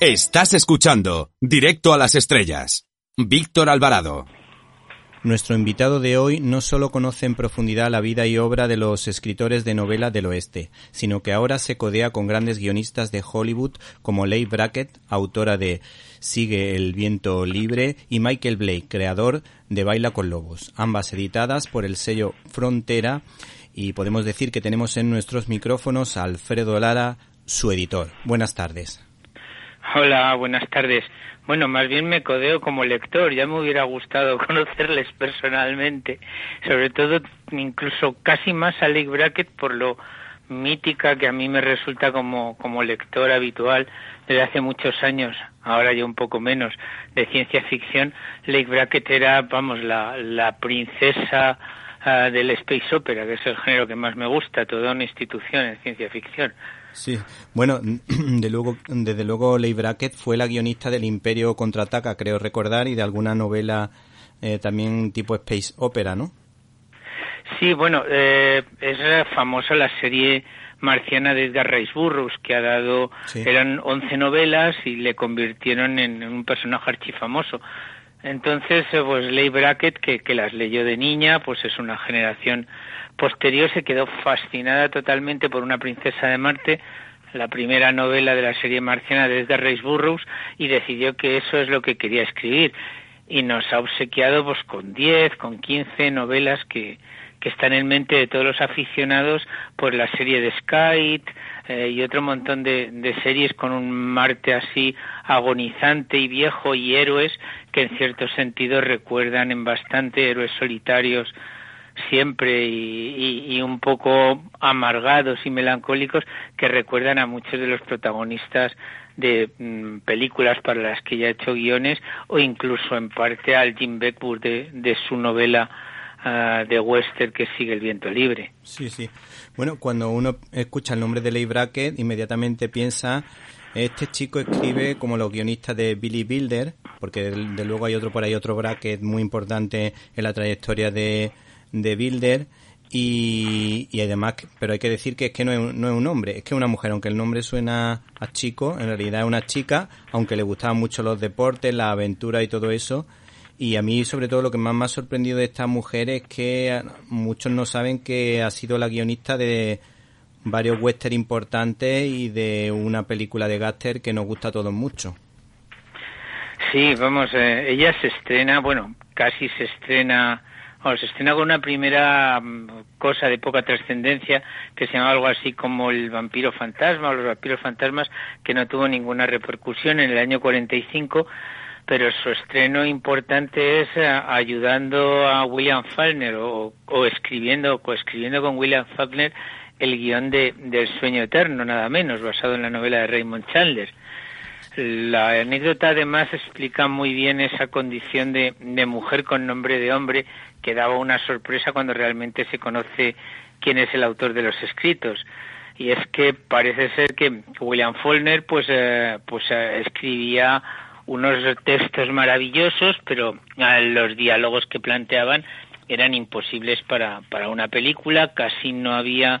Estás escuchando Directo a las Estrellas. Víctor Alvarado. Nuestro invitado de hoy no solo conoce en profundidad la vida y obra de los escritores de novela del oeste, sino que ahora se codea con grandes guionistas de Hollywood como Leigh Brackett, autora de Sigue el viento libre, y Michael Blake, creador de Baila con Lobos, ambas editadas por el sello Frontera, y podemos decir que tenemos en nuestros micrófonos a Alfredo Lara, su editor. Buenas tardes. Hola, buenas tardes. Bueno, más bien me codeo como lector. Ya me hubiera gustado conocerles personalmente. Sobre todo, incluso casi más a Lake Brackett por lo mítica que a mí me resulta como, como lector habitual desde hace muchos años, ahora ya un poco menos, de ciencia ficción. Lake Brackett era, vamos, la, la princesa uh, del space opera, que es el género que más me gusta, toda una institución en ciencia ficción. Sí, bueno, de luego, desde luego Leigh Brackett fue la guionista del Imperio Contraataca, creo recordar, y de alguna novela eh, también tipo space opera, ¿no? Sí, bueno, eh, es famosa la serie marciana de Edgar Rice Burroughs, que ha dado, sí. eran 11 novelas y le convirtieron en un personaje archifamoso. Entonces, eh, pues Leigh Brackett, que, las leyó de niña, pues es una generación posterior se quedó fascinada totalmente por una princesa de Marte, la primera novela de la serie marciana desde Reis Burroughs, y decidió que eso es lo que quería escribir. Y nos ha obsequiado pues con 10, con 15 novelas que, que están en mente de todos los aficionados por la serie de Sky eh, y otro montón de, de series con un Marte así agonizante y viejo y héroes que en cierto sentido recuerdan en bastante héroes solitarios siempre y, un poco amargados y melancólicos que recuerdan a muchos de los protagonistas de mm, películas para las que ya ha hecho guiones o incluso en parte al Jim Beckwood de su novela uh, de western que sigue el viento libre. Sí, sí. Bueno, cuando uno escucha el nombre de Leigh Brackett inmediatamente piensa este chico escribe como los guionistas de Billy Builder, porque de, de luego hay otro por ahí, otro Brackett muy importante en la trayectoria de, de Builder y, y además, pero hay que decir que es que no es, no es un hombre, es que es una mujer, aunque el nombre suena a chico, en realidad es una chica, aunque le gustaban mucho los deportes, la aventura y todo eso. Y a mí, sobre todo, lo que más me ha sorprendido de esta mujer es que muchos no saben que ha sido la guionista de varios western importantes y de una película de Gaster que nos gusta a todos mucho. Sí, vamos, eh, ella se estrena, bueno, casi se estrena bueno, se estrena con una primera cosa de poca trascendencia que se llamaba algo así como el vampiro fantasma o los vampiros fantasmas que no tuvo ninguna repercusión en el año 45 pero su estreno importante es uh, ayudando a William Faulkner o, o escribiendo coescribiendo con William Faulkner el guion de, del sueño eterno nada menos basado en la novela de Raymond Chandler la anécdota además explica muy bien esa condición de, de, mujer con nombre de hombre que daba una sorpresa cuando realmente se conoce quién es el autor de los escritos. Y es que parece ser que William Faulkner pues, eh, pues eh, escribía unos textos maravillosos, pero eh, los diálogos que planteaban eran imposibles para, para una película, casi no había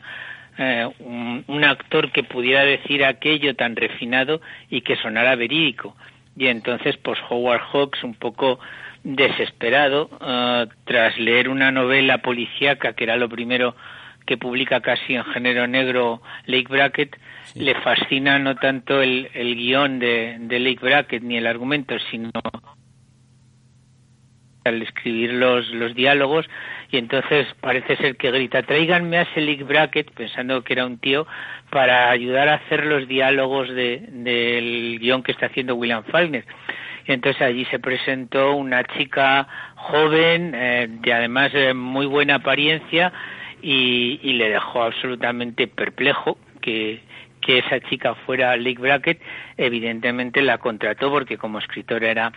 eh, un, actor que pudiera decir aquello tan refinado y que sonara verídico. Y entonces, pues Howard Hawks, un poco desesperado, uh, tras leer una novela policíaca, que era lo primero que publica casi en género negro Lake Brackett, le fascina no tanto el, el guion de, de Lake Brackett ni el argumento, sino al escribir los, los diálogos y entonces parece ser que grita tráiganme a Selig Brackett pensando que era un tío para ayudar a hacer los diálogos de, del guion que está haciendo William Faulkner y entonces allí se presentó una chica joven eh, de además eh, muy buena apariencia y, y le dejó absolutamente perplejo que, que esa chica fuera Lick Brackett, evidentemente la contrató porque como escritora era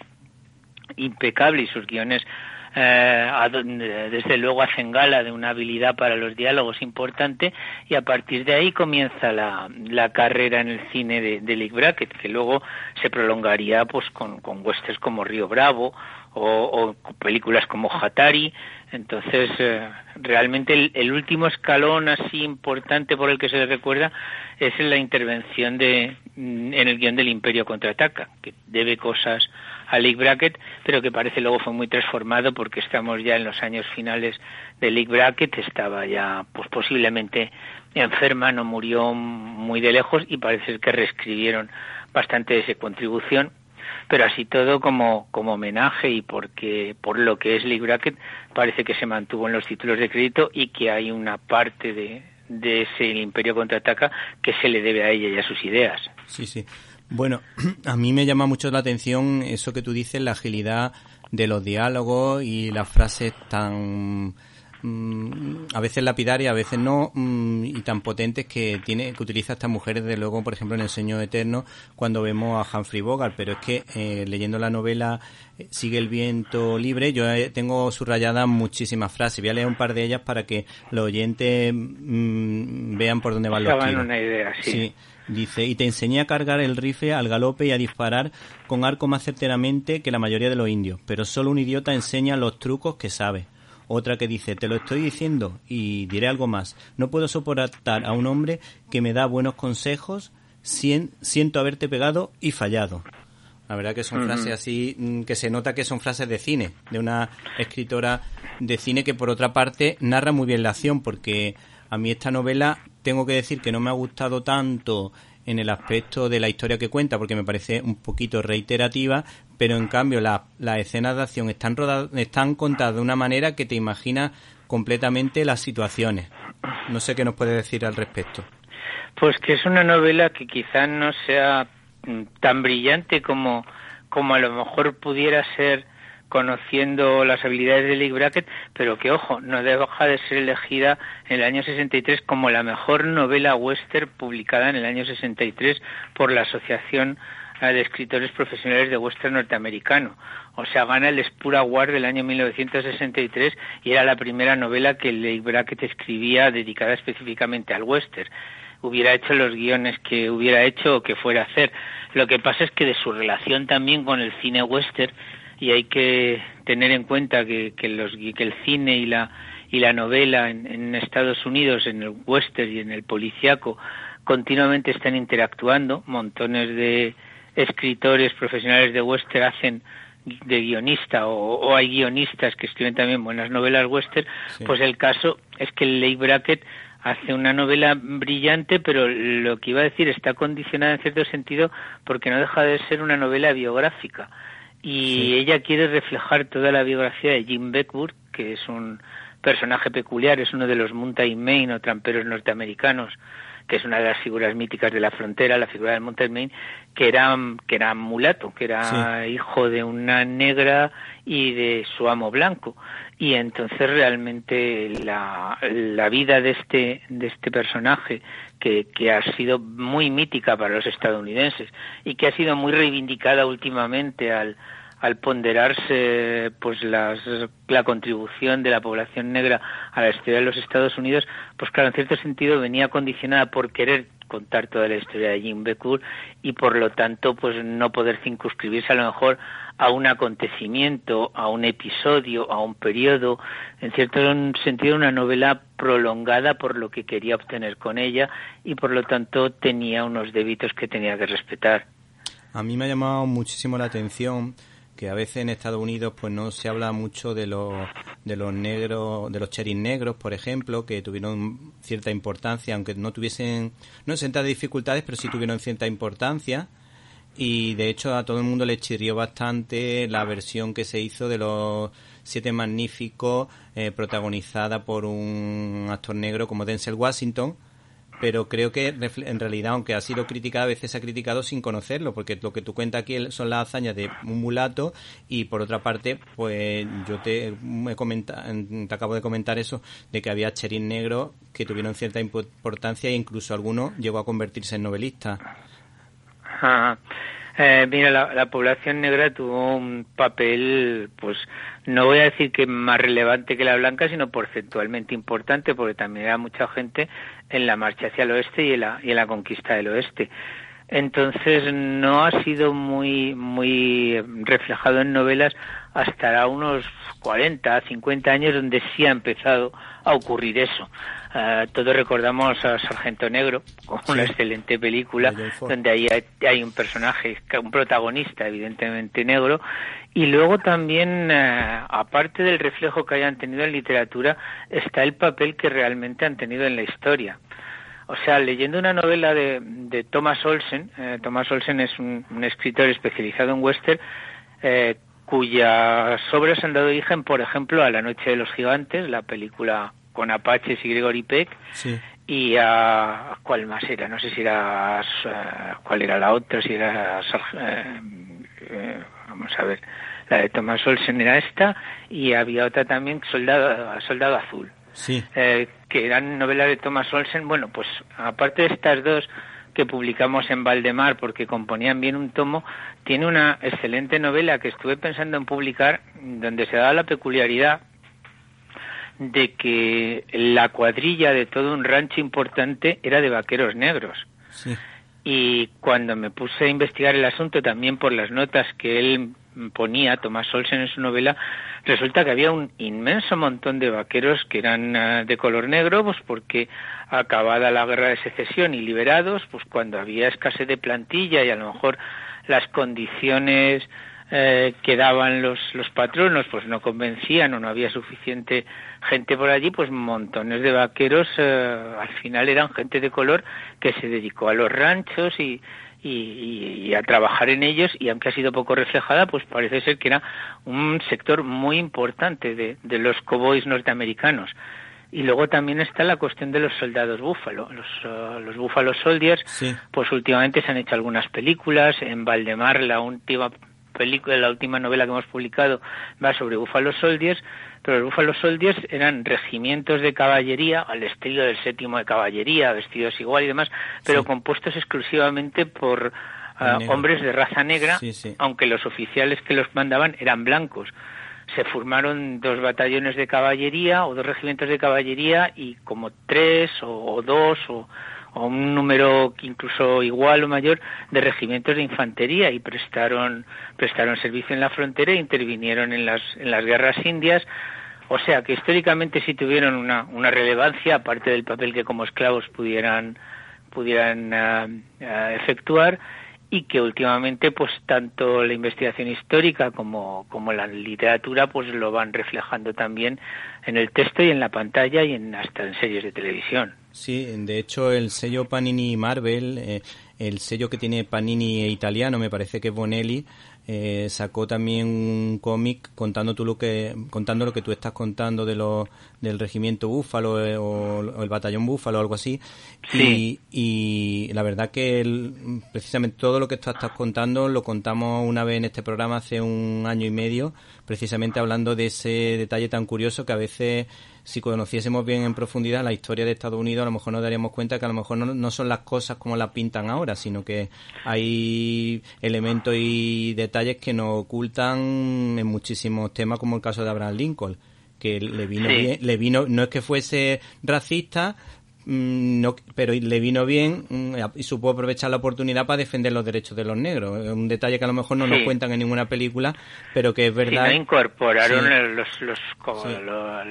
impecable y sus guiones eh, desde luego hacen gala de una habilidad para los diálogos importante y a partir de ahí comienza la, carrera en el cine de, de Lick Brackett que luego se prolongaría pues con, con westerns como Río Bravo o, o películas como Hatari entonces eh, realmente el, el, último escalón así importante por el que se le recuerda es la intervención de en el guion del Imperio contraataca que debe cosas a League Bracket, pero que parece luego fue muy transformado porque estamos ya en los años finales de League Bracket, estaba ya pues posiblemente enferma, no murió muy de lejos y parece que reescribieron bastante de contribución pero así todo como, como homenaje y porque por lo que es League Bracket parece que se mantuvo en los títulos de crédito y que hay una parte de ese Imperio contraataca que se le debe a ella y a sus ideas. Sí, sí. Bueno, a mí me llama mucho la atención eso que tú dices, la agilidad de los diálogos y las frases tan mm, a veces lapidarias, a veces no, mm, y tan potentes que tiene que utiliza estas mujeres, de luego, por ejemplo, en El Sueño Eterno, cuando vemos a Humphrey Bogart, pero es que eh, leyendo la novela eh, Sigue el viento libre, yo eh, tengo subrayadas muchísimas frases, voy a leer un par de ellas para que los oyentes mm, vean por dónde van los tiros. una idea, sí. Dice, y te enseñé a cargar el rifle al galope y a disparar con arco más certeramente que la mayoría de los indios, pero solo un idiota enseña los trucos que sabe. Otra que dice, te lo estoy diciendo y diré algo más. No puedo soportar a un hombre que me da buenos consejos, siento haberte pegado y fallado. La verdad que son frases así mm, que se nota que son frases de cine, de una escritora de cine que por otra parte narra muy bien la acción, porque a mí esta novela tengo que decir que no me ha gustado tanto en el aspecto de la historia que cuenta, porque me parece un poquito reiterativa, pero en cambio las escenas de acción están, rodadas, están contadas de una manera que te imaginas completamente las situaciones. No sé qué nos puede decir al respecto. Pues que es una novela que quizás no sea tan brillante como, como a lo mejor pudiera ser conociendo las habilidades de Lee Brackett, pero que, ojo, no deja de ser elegida en el año 63 como la mejor novela western publicada en el año 63 por la Asociación eh, de Escritores Profesionales de Western Norteamericano. O sea, gana el Spur Award del año 1963 y era la primera novela que Leigh Brackett escribía dedicada específicamente al western hubiera hecho los guiones que hubiera hecho o que fuera a hacer. Lo que pasa es que de su relación también con el cine western y hay que tener en cuenta que, que, los, que el cine y la, y la novela en, en, Estados Unidos, en el western y en el policiaco, continuamente están interactuando. Montones de escritores profesionales de western hacen de guionista o, o, hay guionistas que escriben también buenas novelas western, sí. pues el caso es que Leigh Brackett hace una novela brillante, pero lo que iba a decir está condicionada en cierto sentido porque no deja de ser una novela biográfica y sí. ella quiere reflejar toda la biografía de Jim Beckwood, que es un personaje peculiar, es uno de los Mountain Maine o tramperos norteamericanos, que es una de las figuras míticas de la frontera, la figura del Mountain Maine, que era, que era mulato, que era sí. hijo de una negra y de su amo blanco. Y entonces realmente la, la vida de este, de este personaje, que, que ha sido muy mítica para los estadounidenses y que ha sido muy reivindicada últimamente al, al ponderarse pues las, la contribución de la población negra a la historia de los Estados Unidos, pues claro, en cierto sentido venía condicionada por querer contar toda la historia de Jim Beckwood y por lo tanto pues no poder circunscribirse a lo mejor a un acontecimiento, a un episodio, a un periodo, en cierto sentido una novela prolongada por lo que quería obtener con ella y por lo tanto tenía unos débitos que tenía que respetar. A mí me ha llamado muchísimo la atención que a veces en Estados Unidos pues no se habla mucho de los de los negros de los cheris negros por ejemplo que tuvieron cierta importancia aunque no tuviesen no sentas dificultades pero sí tuvieron cierta importancia. Y de hecho a todo el mundo le chirrió bastante la versión que se hizo de los siete magníficos eh, protagonizada por un actor negro como Denzel Washington pero creo que en realidad, aunque ha sido criticada, a veces se ha criticado sin conocerlo, porque lo que tú cuentas aquí son las hazañas de un mulato y por otra parte, pues yo te, he te acabo de comentar eso, de que había cherín negros que tuvieron cierta importancia e incluso alguno llegó a convertirse en novelista. Eh, mira, la, población negra tuvo un papel, pues no voy a decir que más relevante que la blanca, sino porcentualmente importante, porque también era mucha gente en la marcha hacia el oeste y en la, y en la conquista del oeste. Entonces no ha sido muy muy reflejado en novelas hasta unos 40, 50 años donde sí ha empezado a ocurrir eso. Uh, todos recordamos a Sargento Negro como una excelente película donde ahí hay, un personaje, un protagonista evidentemente negro. Y luego también, eh, aparte del reflejo que hayan tenido en literatura, está el papel que realmente han tenido en la historia. O sea, leyendo una novela de, de Thomas Olsen, eh, Thomas Olsen es un, escritor especializado en western, eh, cuyas obras han dado origen, por ejemplo, a La Noche de los Gigantes, la película con Apaches y Gregory Peck, y a, cuál más era, no sé si era cuál era la otra, si era eh, vamos a ver, la de Thomas Olsen era esta y había otra también, Soldado, Soldado Azul. Sí. Eh, que eran novelas de Thomas Olsen. Bueno, pues aparte de estas dos que publicamos en Valdemar porque componían bien un tomo, tiene una excelente novela que estuve pensando en publicar donde se da la peculiaridad de que la cuadrilla de todo un rancho importante era de vaqueros negros. Sí. Y cuando me puse a investigar el asunto también por las notas que él ponía, Tomás Olsen en su novela, resulta que había un inmenso montón de vaqueros que eran ah, de color negro, pues porque acabada la guerra de secesión y liberados, pues cuando había escasez de plantilla y a lo mejor las condiciones eh, que daban los, los patronos pues no convencían o no había suficiente gente por allí, pues montones de vaqueros eh, al final eran gente de color que se dedicó a los ranchos y, y, a trabajar en ellos y aunque ha sido poco reflejada, pues parece ser que era un sector muy importante de, de los cowboys norteamericanos. Y luego también está la cuestión de los soldados búfalo. Los, uh, los búfalos soldiers, pues últimamente se han hecho algunas películas. En Valdemar, la última película, la última novela que hemos publicado va sobre Buffalo Soldiers, pero los Buffalo Soldiers eran regimientos de caballería, al estilo del séptimo de caballería, vestidos igual y demás, pero compuestos exclusivamente por ah, hombres de raza negra, aunque los oficiales que los mandaban eran blancos. Se formaron dos batallones de caballería o dos regimientos de caballería y como tres o dos o o un número incluso igual o mayor de regimientos de infantería y prestaron prestaron servicio en la frontera e intervinieron en las en las guerras indias. O sea que históricamente sí tuvieron una, una relevancia aparte del papel que como esclavos pudieran pudieran ah, ah, efectuar y que últimamente pues tanto la investigación histórica como, como la literatura pues lo van reflejando también en el texto y en la pantalla y en hasta en series de televisión. Sí, de hecho el sello Panini Marvel, eh, el sello que tiene Panini italiano, me parece que Bonelli, eh, sacó también un cómic contando tú lo que contando lo que tú estás contando de lo, del regimiento Búfalo eh, o, el batallón Búfalo o algo así. Y, y, la verdad que precisamente todo lo que tú estás contando lo contamos una vez en este programa hace un año y medio precisamente hablando de ese detalle tan curioso que a veces si conociésemos bien en profundidad la historia de Estados Unidos, a lo mejor nos daríamos cuenta que a lo mejor no, son las cosas como las pintan ahora, sino que hay elementos y detalles que nos ocultan en muchísimos temas, como el caso de Abraham Lincoln que le vino bien, le vino, no es que fuese racista, no, pero le vino bien mm, y supo aprovechar la oportunidad para defender los derechos de los negros. Un detalle que a lo mejor no nos cuentan en ninguna película, pero que es verdad. Sí, incorporaron los, los,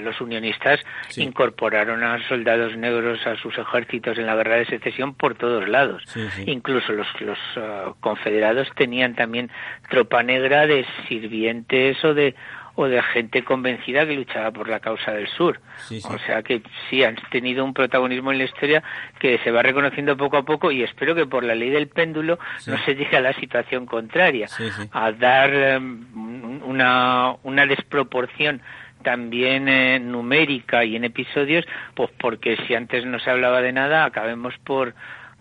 los, unionistas, incorporaron a soldados negros a sus ejércitos en la guerra de secesión por todos lados. Incluso los, los uh, confederados tenían también tropa negra de sirvientes o de o de gente convencida que luchaba por la causa del sur. O sea que sí, han tenido un protagonismo en la historia que se va reconociendo poco a poco y espero que por la ley del péndulo no se llegue a la situación contraria, a dar em, una, una desproporción también eh, numérica y en episodios, pues porque si antes no se hablaba de nada, acabemos por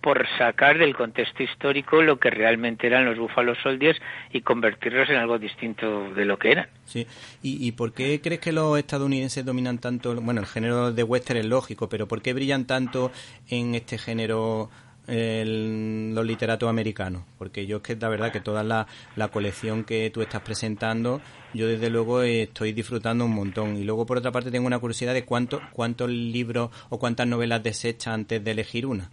por sacar del contexto histórico lo que realmente eran los Buffalo Soldiers y convertirlos en algo distinto de lo que eran. Sí. ¿Y, por qué crees que los estadounidenses dominan tanto? Bueno, el género de western es lógico, pero ¿por qué brillan tanto en este género los literatos americanos? Porque yo es que la verdad que toda la, colección que tú estás presentando, yo desde luego estoy disfrutando un montón. Y luego, por otra parte, tengo una curiosidad de cuántos cuántos libros o cuántas novelas desechas antes de elegir una.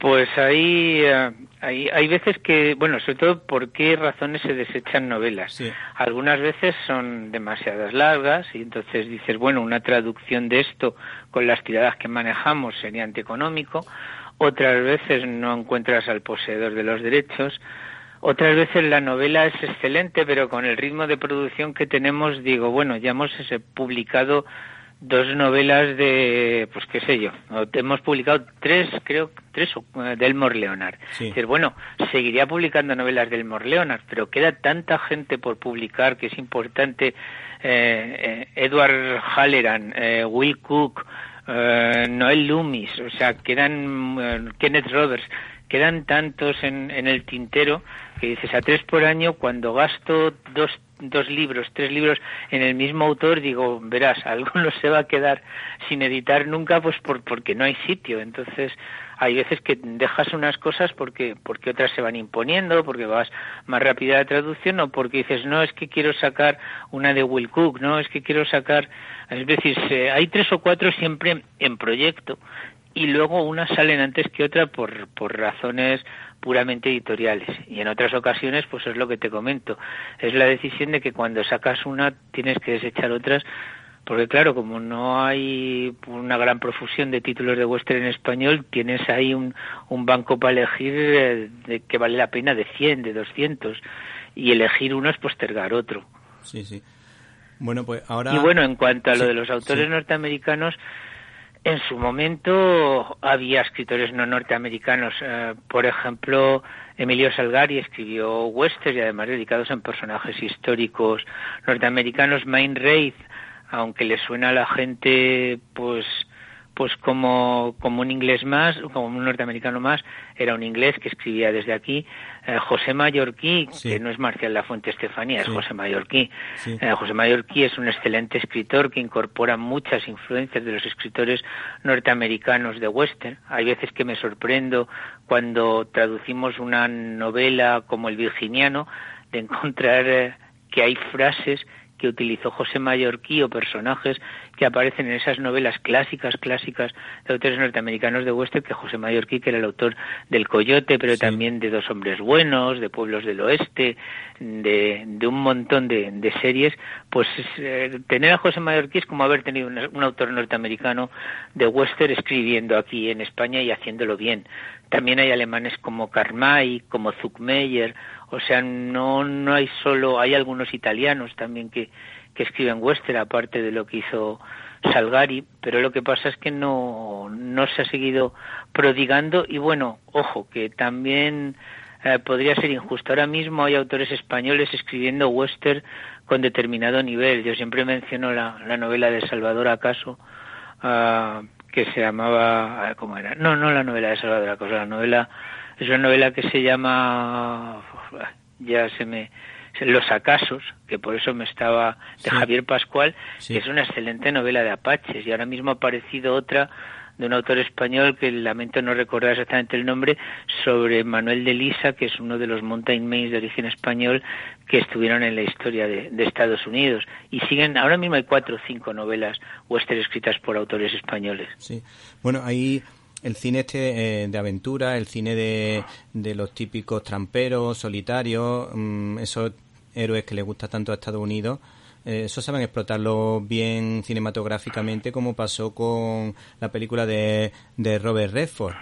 Pues hay, eh, hay, hay veces que, bueno, sobre todo por qué razones se desechan novelas. Algunas veces son demasiadas largas y entonces dices, bueno, una traducción de esto con las tiradas que manejamos sería antieconómico. Otras veces no encuentras al poseedor de los derechos. Otras veces la novela es excelente, pero con el ritmo de producción que tenemos, digo, bueno, ya hemos publicado dos novelas de, pues qué sé yo, hemos publicado tres, creo, tres eh, de Elmore Leonard. decir, bueno, seguiría publicando novelas de Elmore Leonard, pero queda tanta gente por publicar que es importante. Eh, eh Edward Halleran, eh, Will Cook, Noel Loomis, o sea, quedan Kenneth Roberts, quedan tantos en, en el tintero que dices a tres por año cuando gasto dos dos libros, tres libros en el mismo autor, digo, verás, alguno se va a quedar sin editar nunca, pues por, porque no hay sitio. Entonces, hay veces que dejas unas cosas porque, porque otras se van imponiendo, porque vas más rápida la traducción, o porque dices, no, es que quiero sacar una de Will Cook, no, es que quiero sacar, es decir, hay tres o cuatro siempre en proyecto y luego unas salen antes que otra por, por razones puramente editoriales. Y en otras ocasiones pues es lo que te comento. Es la decisión de que cuando sacas una tienes que desechar otras porque claro como no hay una gran profusión de títulos de western en español tienes ahí un, un banco para elegir eh, de que vale la pena de 100 de 200 y elegir uno es postergar otro. Sí sí. Bueno pues ahora y bueno en cuanto a lo de los autores norteamericanos en su momento había escritores no norteamericanos, eh, por ejemplo, Emilio Salgari escribió westerns y además dedicados en personajes históricos norteamericanos. Main Raid, aunque le suena a la gente, pues pues como, como un inglés más, como un norteamericano más, era un inglés que escribía desde aquí. Eh, José Mallorquí, que no es Marcial La Fuente Estefanía, es José Mallorquí. Eh, José Mallorquí es un excelente escritor que incorpora muchas influencias de los escritores norteamericanos de western. Hay veces que me sorprendo cuando traducimos una novela como El Virginiano de encontrar eh, que hay frases que utilizó José Mallorquí o personajes que aparecen en esas novelas clásicas, clásicas de autores norteamericanos de western, que José Mallorquí, que era el autor del Coyote, pero también de Dos Hombres Buenos, de Pueblos del Oeste, de, de un montón de, de series, pues eh, tener a José Mallorquí es como haber tenido un, autor norteamericano de western escribiendo aquí en España y haciéndolo bien. También hay alemanes como Karmay, como Zuckmeyer, o sea, no, no hay solo, hay algunos italianos también que, que escriben western, aparte de lo que hizo Salgari, pero lo que pasa es que no, no se ha seguido prodigando y bueno, ojo, que también eh, podría ser injusto. Ahora mismo hay autores españoles escribiendo western con determinado nivel. Yo siempre menciono la, la novela de Salvador Acaso, uh, que se llamaba, ¿cómo era? No, no la novela de Salvador Acaso, la novela, es una novela que se llama ya se me los acasos que por eso me estaba de Javier Pascual que es una excelente novela de apaches y ahora mismo ha aparecido otra de un autor español que lamento no recordar exactamente el nombre, sobre Manuel de Lisa, que es uno de los mountain mains de origen español que estuvieron en la historia de, de, Estados Unidos. Y siguen, ahora mismo hay cuatro o cinco novelas western escritas por autores españoles. Sí, bueno, ahí el cine este eh, de aventura, el cine de, de, los típicos tramperos, solitarios, mm, esos héroes que les gusta tanto a Estados Unidos, eh, eso saben explotarlo bien cinematográficamente como pasó con la película de, de Robert Redford.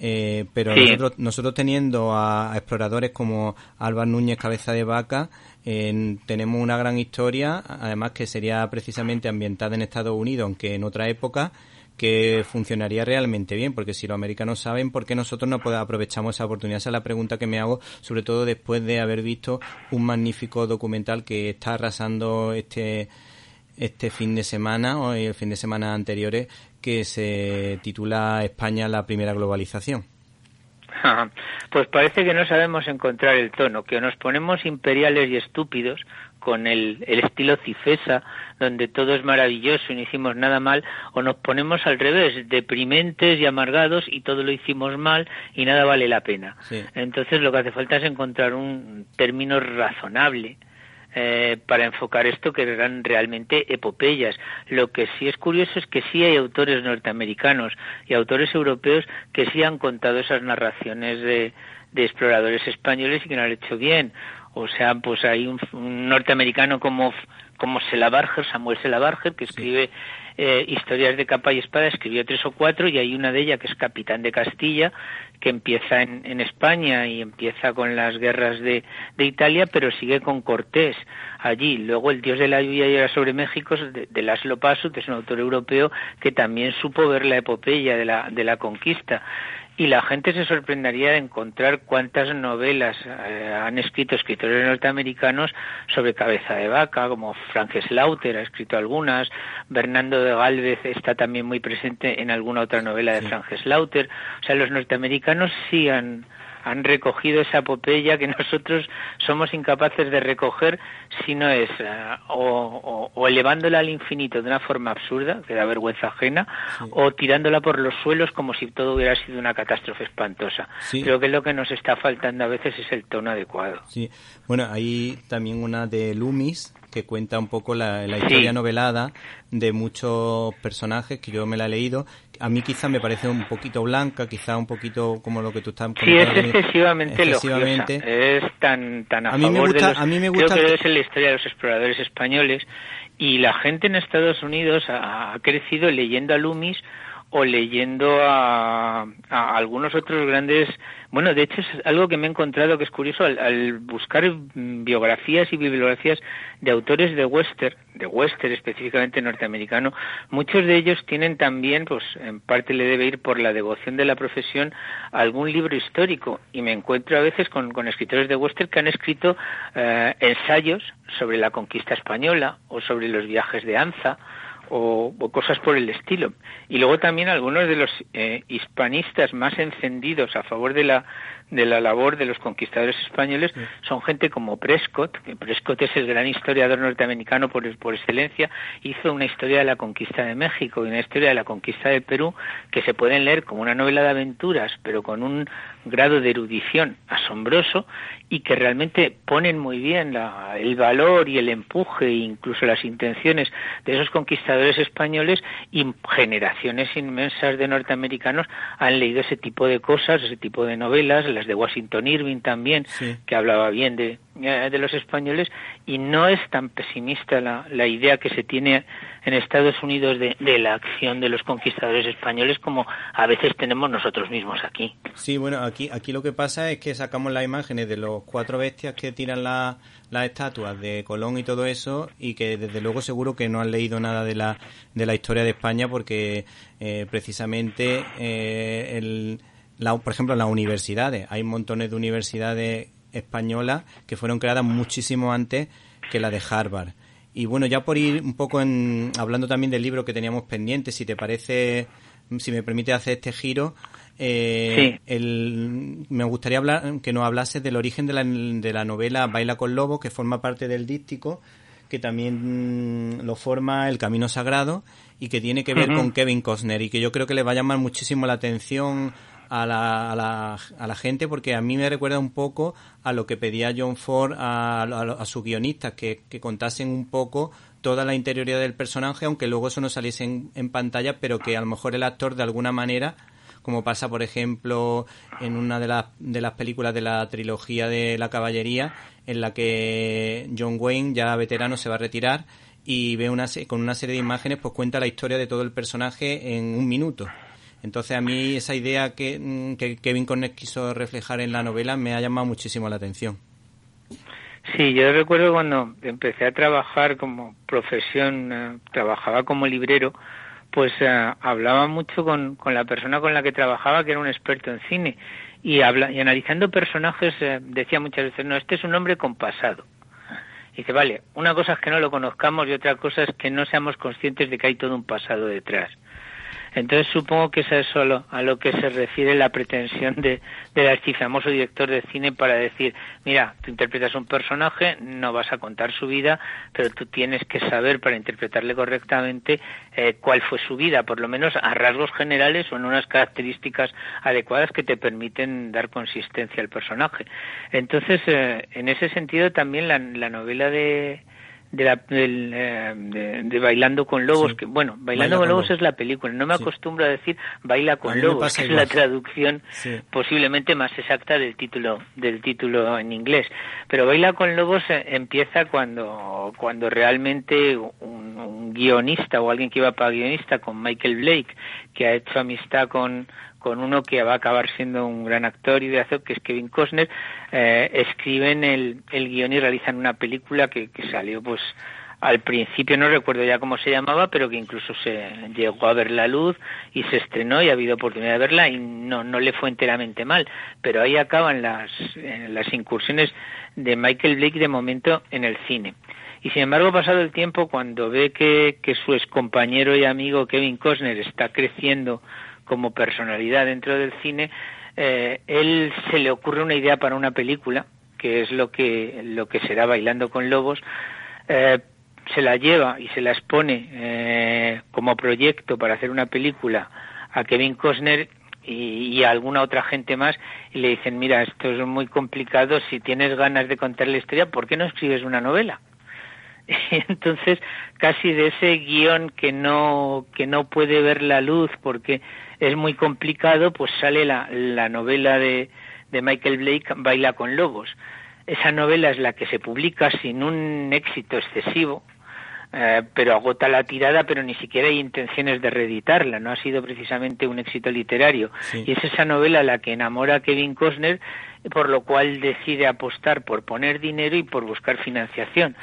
Eh, pero nosotros, nosotros teniendo a, exploradores como Álvaro Núñez Cabeza de Vaca, tenemos una gran historia, además que sería precisamente ambientada en Estados Unidos, aunque en otra época, que funcionaría realmente bien, porque si los americanos saben, ¿por qué nosotros no aprovechamos esa oportunidad? Esa es la pregunta que me hago, sobre todo después de haber visto un magnífico documental que está arrasando este este fin de semana o el fin de semana anteriores que se titula España la primera globalización. Pues parece que no sabemos encontrar el tono, que nos ponemos imperiales y estúpidos con el, estilo cifesa, donde todo es maravilloso y no hicimos nada mal, o nos ponemos al revés, deprimentes y amargados y todo lo hicimos mal y nada vale la pena. Entonces lo que hace falta es encontrar un término razonable. Eh, para enfocar esto que eran realmente epopeyas. Lo que sí es curioso es que sí hay autores norteamericanos y autores europeos que sí han contado esas narraciones de, de exploradores españoles y que lo han hecho bien. O sea, pues hay un, norteamericano como, como Selabarger, Samuel Selabarger, que escribe eh, historias de capa y espada, escribió tres o cuatro y hay una de ellas que es Capitán de Castilla, que empieza en, en España y empieza con las guerras de, de, Italia, pero sigue con Cortés allí. Luego El Dios de la lluvia y sobre México, de, de Laszlo que es un autor europeo que también supo ver la epopeya de la, de la conquista y la gente se sorprendería de encontrar cuántas novelas eh, han escrito escritores norteamericanos sobre cabeza de vaca, como Frank Slaughter ha escrito algunas, Bernardo de Galvez está también muy presente en alguna otra novela de Frank Slaughter. O sea, los norteamericanos sí han, han recogido esa epopeya que nosotros somos incapaces de recoger si no es eh, o, elevándola al infinito de una forma absurda, que da vergüenza ajena, o tirándola por los suelos como si todo hubiera sido una catástrofe espantosa. Creo que lo que nos está faltando a veces es el tono adecuado. Sí, bueno, hay también una de Loomis, que cuenta un poco la, historia novelada de muchos personajes que yo me la he leído. A mí quizá me parece un poquito blanca, quizá un poquito como lo que tú estás Sí, es excesivamente, excesivamente. Es tan, tan a, a mí me gusta, a mí me gusta creo que es la historia de los exploradores españoles y la gente en Estados Unidos ha, ha crecido leyendo a Loomis o leyendo a, algunos otros grandes bueno, de hecho es algo que me he encontrado que es curioso al, buscar biografías y bibliografías de autores de western, de western específicamente norteamericano. Muchos de ellos tienen también, pues en parte le debe ir por la devoción de la profesión, algún libro histórico. Y me encuentro a veces con, escritores de western que han escrito eh, ensayos sobre la conquista española o sobre los viajes de Anza o, cosas por el estilo. Y luego también algunos de los eh, hispanistas más encendidos a favor de la de la labor de los conquistadores españoles son gente como Prescott, que Prescott es el gran historiador norteamericano por, por excelencia, hizo una historia de la conquista de México y una historia de la conquista del Perú que se pueden leer como una novela de aventuras, pero con un grado de erudición asombroso y que realmente ponen muy bien el valor y el empuje e incluso las intenciones de esos conquistadores españoles y generaciones inmensas de norteamericanos han leído ese tipo de cosas, ese tipo de novelas, las de Washington Irving también, que hablaba bien de, eh, de los españoles, y no es tan pesimista la, la idea que se tiene en Estados Unidos de, de, la acción de los conquistadores españoles como a veces tenemos nosotros mismos aquí. Sí, bueno, aquí, aquí lo que pasa es que sacamos las imágenes de los cuatro bestias que tiran las estatuas de Colón y todo eso y que desde luego seguro que no han leído nada de la, de la historia de España porque eh, precisamente eh, el por ejemplo, las universidades. Hay montones de universidades españolas que fueron creadas muchísimo antes que la de Harvard. Y bueno, ya por ir un poco en, hablando también del libro que teníamos pendiente, si te parece, si me permite hacer este giro, eh, me gustaría hablar, que nos hablases del origen de la, de la novela Baila con Lobos, que forma parte del díptico, que también mm, lo forma El Camino Sagrado y que tiene que ver con Kevin Costner y que yo creo que le va a llamar muchísimo la atención a la, a la, a la gente porque a mí me recuerda un poco a lo que pedía John Ford a, a, sus guionistas, que, contasen un poco toda la interioridad del personaje, aunque luego eso no saliese en, en, pantalla, pero que a lo mejor el actor de alguna manera, como pasa por ejemplo en una de las, de las películas de la trilogía de la caballería, en la que John Wayne, ya veterano, se va a retirar y ve una, con una serie de imágenes, pues cuenta la historia de todo el personaje en un minuto. Entonces a mí esa idea que, mm, que Kevin Conner quiso reflejar en la novela me ha llamado muchísimo la atención. Sí, yo recuerdo cuando empecé a trabajar como profesión, eh, trabajaba como librero, pues eh, hablaba mucho con, con, la persona con la que trabajaba, que era un experto en cine, y, habla, y analizando personajes eh, decía muchas veces, no, este es un hombre con pasado. Dice, vale, una cosa es que no lo conozcamos y otra cosa es que no seamos conscientes de que hay todo un pasado detrás. Entonces supongo que es eso a lo, a lo que se refiere la pretensión de, del archifamoso director de cine para decir, mira, tú interpretas un personaje, no vas a contar su vida, pero tú tienes que saber para interpretarle correctamente eh, cuál fue su vida, por lo menos a rasgos generales o en unas características adecuadas que te permiten dar consistencia al personaje. Entonces, eh, en ese sentido también la novela de de, la, eh, de, Bailando con Lobos, que bueno, Bailando con, Lobos, es la película, no me acostumbro a decir Baila con Lobos, que es la traducción posiblemente más exacta del título del título en inglés, pero Baila con Lobos eh, empieza cuando cuando realmente un, un guionista o alguien que iba para guionista con Michael Blake, que ha hecho amistad con con uno que va a acabar siendo un gran actor y de hacer, que es Kevin Costner, eh, escriben el, el guion y realizan una película que, que salió pues al principio no recuerdo ya cómo se llamaba, pero que incluso se llegó a ver la luz y se estrenó y ha habido oportunidad de verla y no, no le fue enteramente mal. Pero ahí acaban las, eh, las incursiones de Michael Blake de momento en el cine. Y sin embargo, pasado el tiempo, cuando ve que, que su excompañero y amigo Kevin Costner está creciendo como personalidad dentro del cine, eh, él se le ocurre una idea para una película, que es lo que, lo que será Bailando con Lobos, eh, se la lleva y se la expone eh, como proyecto para hacer una película a Kevin Costner y, a alguna otra gente más y le dicen, mira, esto es muy complicado, si tienes ganas de contar la historia, ¿por qué no escribes una novela? entonces casi de ese guion que no que no puede ver la luz porque es muy complicado, pues sale la, la novela de, de Michael Blake, Baila con Lobos. Esa novela es la que se publica sin un éxito excesivo, eh, pero agota la tirada, pero ni siquiera hay intenciones de reeditarla, no ha sido precisamente un éxito literario. Y es esa novela la que enamora a Kevin Costner, por lo cual decide apostar por poner dinero y por buscar financiación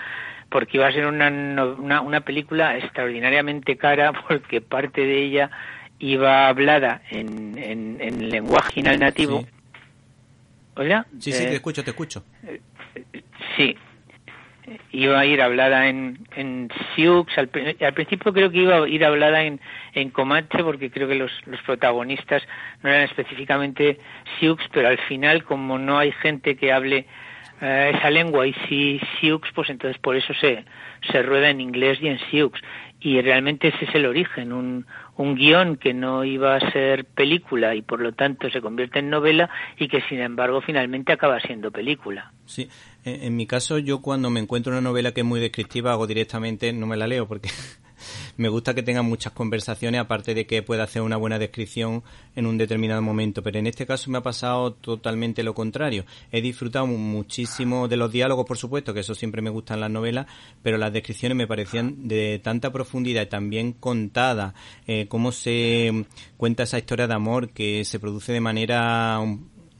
porque iba a ser una, una, una película extraordinariamente cara porque parte de ella iba hablada en, en, lenguaje nativo. ¿Hola? Sí, sí, te eh, escucho, te escucho. sí, iba a ir hablada en, en Sioux. Al, principio creo que iba a ir hablada en, en Comanche porque creo que los, los protagonistas no eran específicamente Sioux, pero al final, como no hay gente que hable eh, esa lengua y si Sioux, pues entonces por eso se, se rueda en inglés y en Sioux. Y realmente ese es el origen, un, un guion que no iba a ser película y por lo tanto se convierte en novela y que sin embargo finalmente acaba siendo película. Sí, en, mi caso yo cuando me encuentro una novela que es muy descriptiva hago directamente, no me la leo porque me gusta que tenga muchas conversaciones, aparte de que pueda hacer una buena descripción en un determinado momento. Pero en este caso me ha pasado totalmente lo contrario. He disfrutado muchísimo de los diálogos, por supuesto, que eso siempre me gustan las novelas, pero las descripciones me parecían de tanta profundidad y también contada, eh, cómo se cuenta esa historia de amor que se produce de manera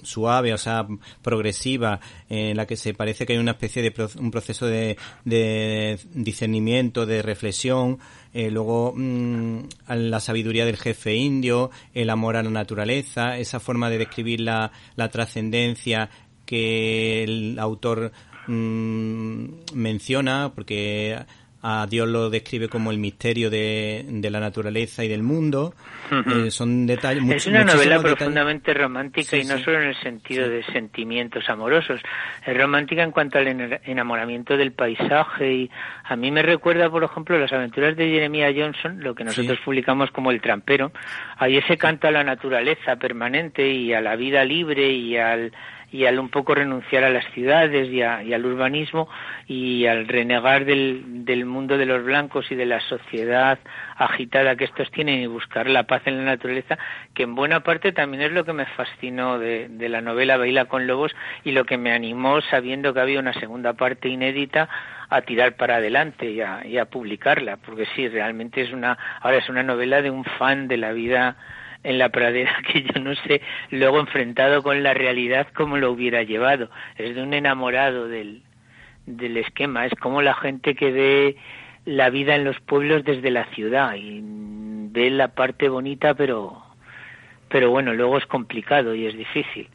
suave, o sea, progresiva, en la que se parece que hay una especie de un proceso de, de discernimiento, de reflexión, eh, luego mm, la sabiduría del jefe indio, el amor a la naturaleza, esa forma de describir la, la trascendencia que el autor mm, menciona, porque a Dios lo describe como el misterio de, la naturaleza y del mundo. Eh, son detalles. Es una novela profundamente romántica y no solo en el sentido de sentimientos amorosos. Es romántica en cuanto al enamoramiento del paisaje y a mí me recuerda, por ejemplo, las aventuras de Jeremiah Johnson, lo que nosotros publicamos como El trampero. Hay ese canto a la naturaleza permanente y a la vida libre y al y al un poco renunciar a las ciudades y, al urbanismo y al renegar del, del, mundo de los blancos y de la sociedad agitada que estos tienen y buscar la paz en la naturaleza, que en buena parte también es lo que me fascinó de, de la novela Baila con Lobos y lo que me animó sabiendo que había una segunda parte inédita a tirar para adelante y a, y a publicarla, porque sí, realmente es una, ahora es una novela de un fan de la vida en la pradera que yo no sé luego enfrentado con la realidad cómo lo hubiera llevado. Es de un enamorado del, del esquema. Es como la gente que ve la vida en los pueblos desde la ciudad y ve la parte bonita, pero, pero bueno, luego es complicado y es difícil.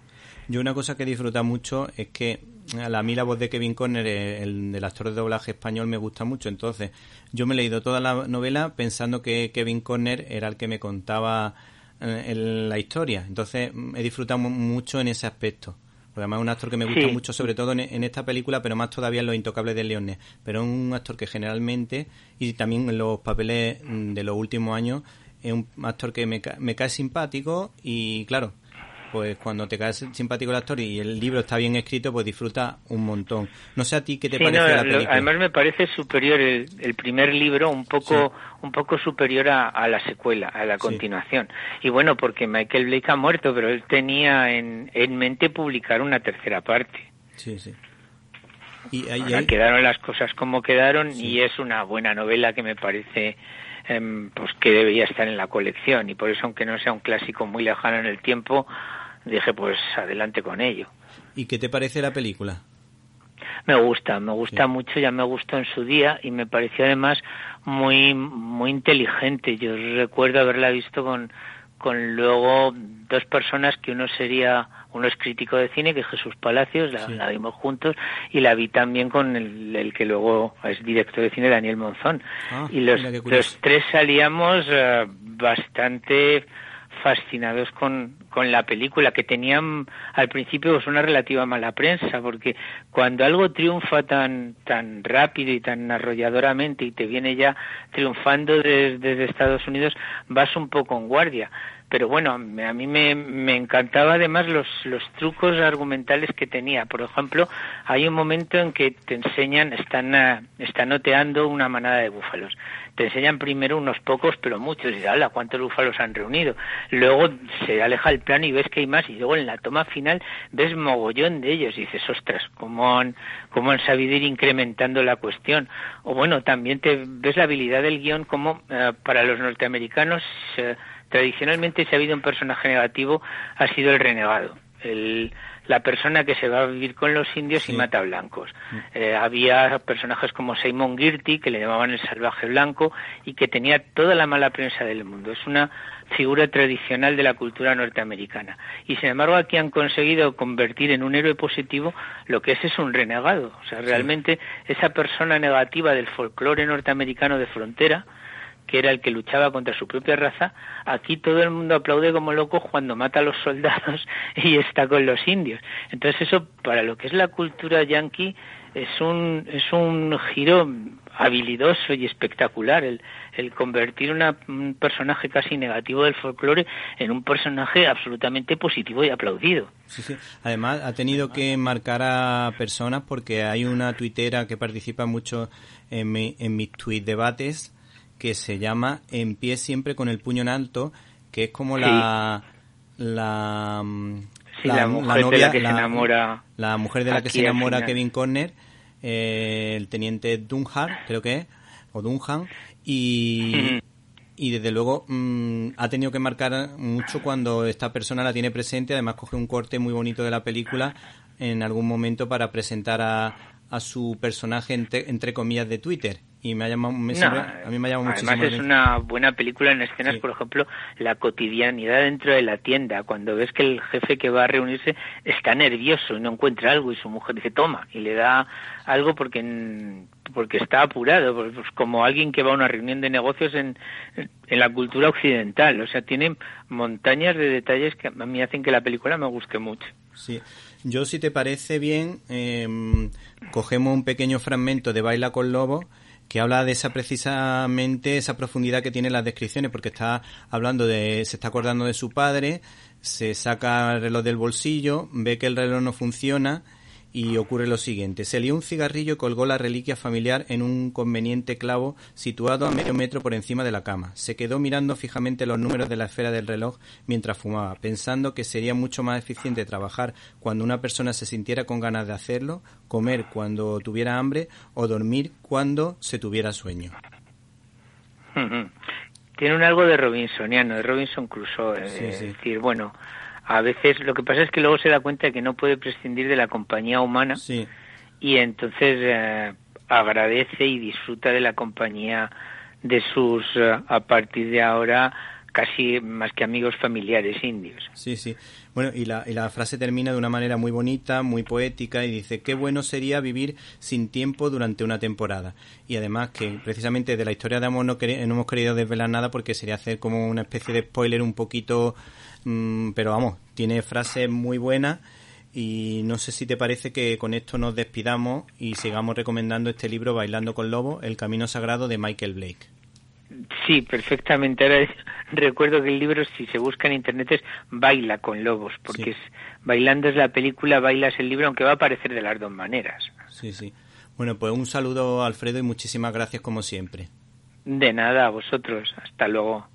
Yo una cosa que disfruta mucho es que a mí la voz de Kevin Conner, eh, el, del actor de doblaje español, me gusta mucho. Entonces, yo me he leído toda la novela pensando que Kevin Conner era el que me contaba eh, la historia. Entonces, he disfrutado mucho en ese aspecto. Porque además es un actor que me gusta mucho, sobre todo en, esta película, pero más todavía en Los Intocables de Leones. Pero es un actor que generalmente, y también en los papeles mm, de los últimos años, es un actor que me, me cae simpático y, claro, pues cuando te cae simpático el actor y el libro está bien escrito, pues disfruta un montón. No sé a ti qué te parece la película. además me parece superior el, primer libro, un poco un poco superior a, la secuela, a la continuación. Y bueno, porque Michael Blake ha muerto, pero él tenía en, en mente publicar una tercera parte. Sí, sí. Y ahí, quedaron las cosas como quedaron y es una buena novela que me parece em, pues que debería estar en la colección y por eso aunque no sea un clásico muy lejano en el tiempo dije pues adelante con ello. ¿Y qué te parece la película? Me gusta, me gusta mucho, ya me gustó en su día y me pareció además muy muy inteligente. Yo recuerdo haberla visto con con luego dos personas que uno sería uno es crítico de cine que es Jesús Palacios la, vimos juntos y la vi también con el, que luego es director de cine Daniel Monzón ah, y los, los tres salíamos eh, bastante fascinados con, con la película, que tenían al principio una relativa mala prensa, porque cuando algo triunfa tan, tan rápido y tan arrolladoramente y te viene ya triunfando desde, Estados Unidos, vas un poco en guardia pero bueno, a mí me, me encantaba además los, los trucos argumentales que tenía. Por ejemplo, hay un momento en que te enseñan, están, eh, están noteando una manada de búfalos. Te enseñan primero unos pocos, pero muchos, y dices, ¿cuántos búfalos han reunido? Luego se aleja el plano y ves que hay más, y luego en la toma final ves mogollón de ellos, y dices, ostras, ¿cómo han, cómo han sabido ir incrementando la cuestión? O bueno, también te ves la habilidad del guion como eh, para los norteamericanos... Eh, tradicionalmente si ha habido un personaje negativo ha sido el renegado, el, la persona que se va a vivir con los indios y mata a blancos. Mm. Eh, había personajes como Simon Girty, que le llamaban el salvaje blanco, y que tenía toda la mala prensa del mundo. Es una figura tradicional de la cultura norteamericana. Y sin embargo aquí han conseguido convertir en un héroe positivo lo que es es un renegado. O sea, realmente esa persona negativa del folclore norteamericano de frontera, que era el que luchaba contra su propia raza, aquí todo el mundo aplaude como loco cuando mata a los soldados y está con los indios. Entonces eso, para lo que es la cultura yanqui, es un, es un giro habilidoso y espectacular el, el convertir un personaje casi negativo del folclore en un personaje absolutamente positivo y aplaudido. Sí, sí. Además, ha tenido que marcar a personas porque hay una tuitera que participa mucho en, mi, en mis tweet debates que se llama En pie siempre con el puño en alto, que es como la la, la, mujer novia, de la que se enamora la mujer de la que se enamora Kevin Conner, eh, el teniente Dunham, creo que es, o Dunham, y, y desde luego mm, ha tenido que marcar mucho cuando esta persona la tiene presente, además coge un corte muy bonito de la película en algún momento para presentar a, a su personaje entre comillas de Twitter. Y me ha llamado, a mí me ha llamado Además es una buena película en escenas, por ejemplo, la cotidianidad dentro de la tienda, cuando ves que el jefe que va a reunirse está nervioso y no encuentra algo y su mujer dice toma y le da algo porque porque está apurado, pues, pues como alguien que va a una reunión de negocios en, en la cultura occidental, o sea, tiene montañas de detalles que a mí hacen que la película me guste mucho. Sí, yo si te parece bien, em, cogemos un pequeño fragmento de Baila con Lobo que habla de esa precisamente esa profundidad que tiene las descripciones porque está hablando de se está acordando de su padre se saca el reloj del bolsillo ve que el reloj no funciona y ocurre lo siguiente. Se lió un cigarrillo y colgó la reliquia familiar en un conveniente clavo situado a medio metro por encima de la cama. Se quedó mirando fijamente los números de la esfera del reloj mientras fumaba, pensando que sería mucho más eficiente trabajar cuando una persona se sintiera con ganas de hacerlo, comer cuando tuviera hambre o dormir cuando se tuviera sueño. Tiene un algo de Robinsoniano, de Robinson Crusoe. Es decir, bueno, a veces lo que pasa es que luego se da cuenta de que no puede prescindir de la compañía humana y entonces eh, agradece y disfruta de la compañía de sus, eh, a partir de ahora, casi más que amigos familiares indios. Sí, sí. Bueno, y la, y la frase termina de una manera muy bonita, muy poética, y dice, qué bueno sería vivir sin tiempo durante una temporada. Y además que precisamente de la historia de amor no, no hemos querido desvelar nada porque sería hacer como una especie de spoiler un poquito, mm, pero vamos, tiene frases muy buenas. Y no sé si te parece que con esto nos despidamos y sigamos recomendando este libro Bailando con Lobo, El Camino Sagrado de Michael Blake. Sí, perfectamente. Ahora recuerdo que el libro, si se busca en internet, es Baila con Lobos, porque es bailando es la película, bailas el libro, aunque va a aparecer de las dos maneras. Sí, sí. Bueno, pues un saludo, Alfredo, y muchísimas gracias como siempre. De nada, a vosotros. Hasta luego.